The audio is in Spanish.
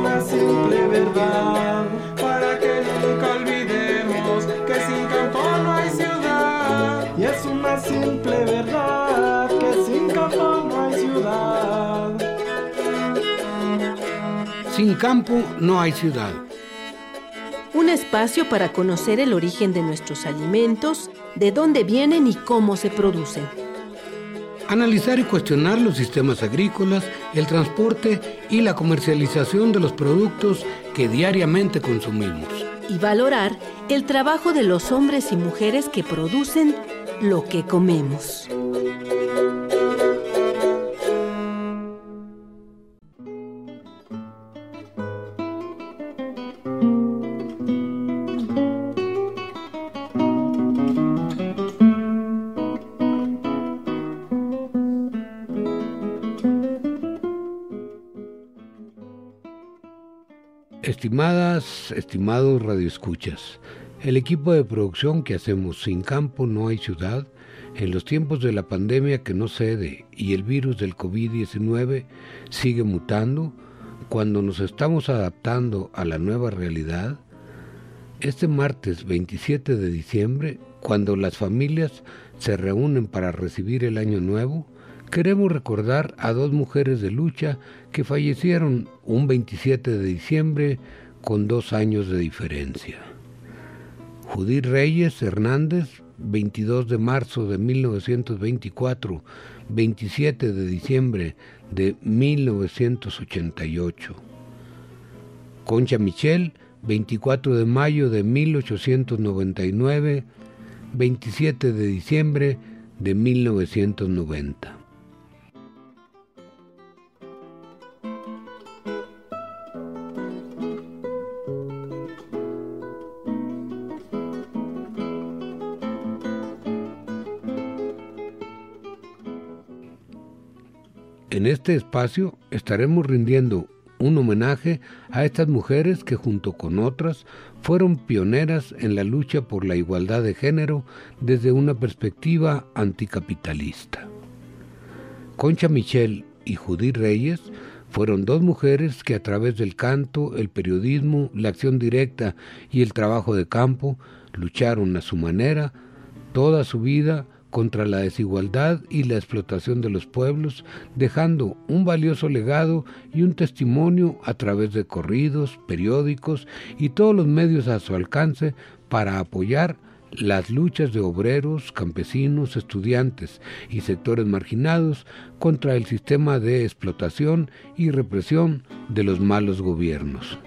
una simple verdad para que nunca olvidemos que sin campo no hay ciudad. Y es una simple verdad que sin campo no hay ciudad. Sin campo no hay ciudad. Un espacio para conocer el origen de nuestros alimentos, de dónde vienen y cómo se producen. Analizar y cuestionar los sistemas agrícolas, el transporte y la comercialización de los productos que diariamente consumimos. Y valorar el trabajo de los hombres y mujeres que producen lo que comemos. Estimadas, estimados radioescuchas, el equipo de producción que hacemos Sin Campo No Hay Ciudad, en los tiempos de la pandemia que no cede y el virus del COVID-19 sigue mutando, cuando nos estamos adaptando a la nueva realidad, este martes 27 de diciembre, cuando las familias se reúnen para recibir el año nuevo, queremos recordar a dos mujeres de lucha que fallecieron un 27 de diciembre con dos años de diferencia. Judith Reyes Hernández, 22 de marzo de 1924, 27 de diciembre de 1988. Concha Michel, 24 de mayo de 1899, 27 de diciembre de 1990. En este espacio estaremos rindiendo un homenaje a estas mujeres que junto con otras fueron pioneras en la lucha por la igualdad de género desde una perspectiva anticapitalista. Concha Michel y Judith Reyes fueron dos mujeres que a través del canto, el periodismo, la acción directa y el trabajo de campo lucharon a su manera toda su vida contra la desigualdad y la explotación de los pueblos, dejando un valioso legado y un testimonio a través de corridos, periódicos y todos los medios a su alcance para apoyar las luchas de obreros, campesinos, estudiantes y sectores marginados contra el sistema de explotación y represión de los malos gobiernos.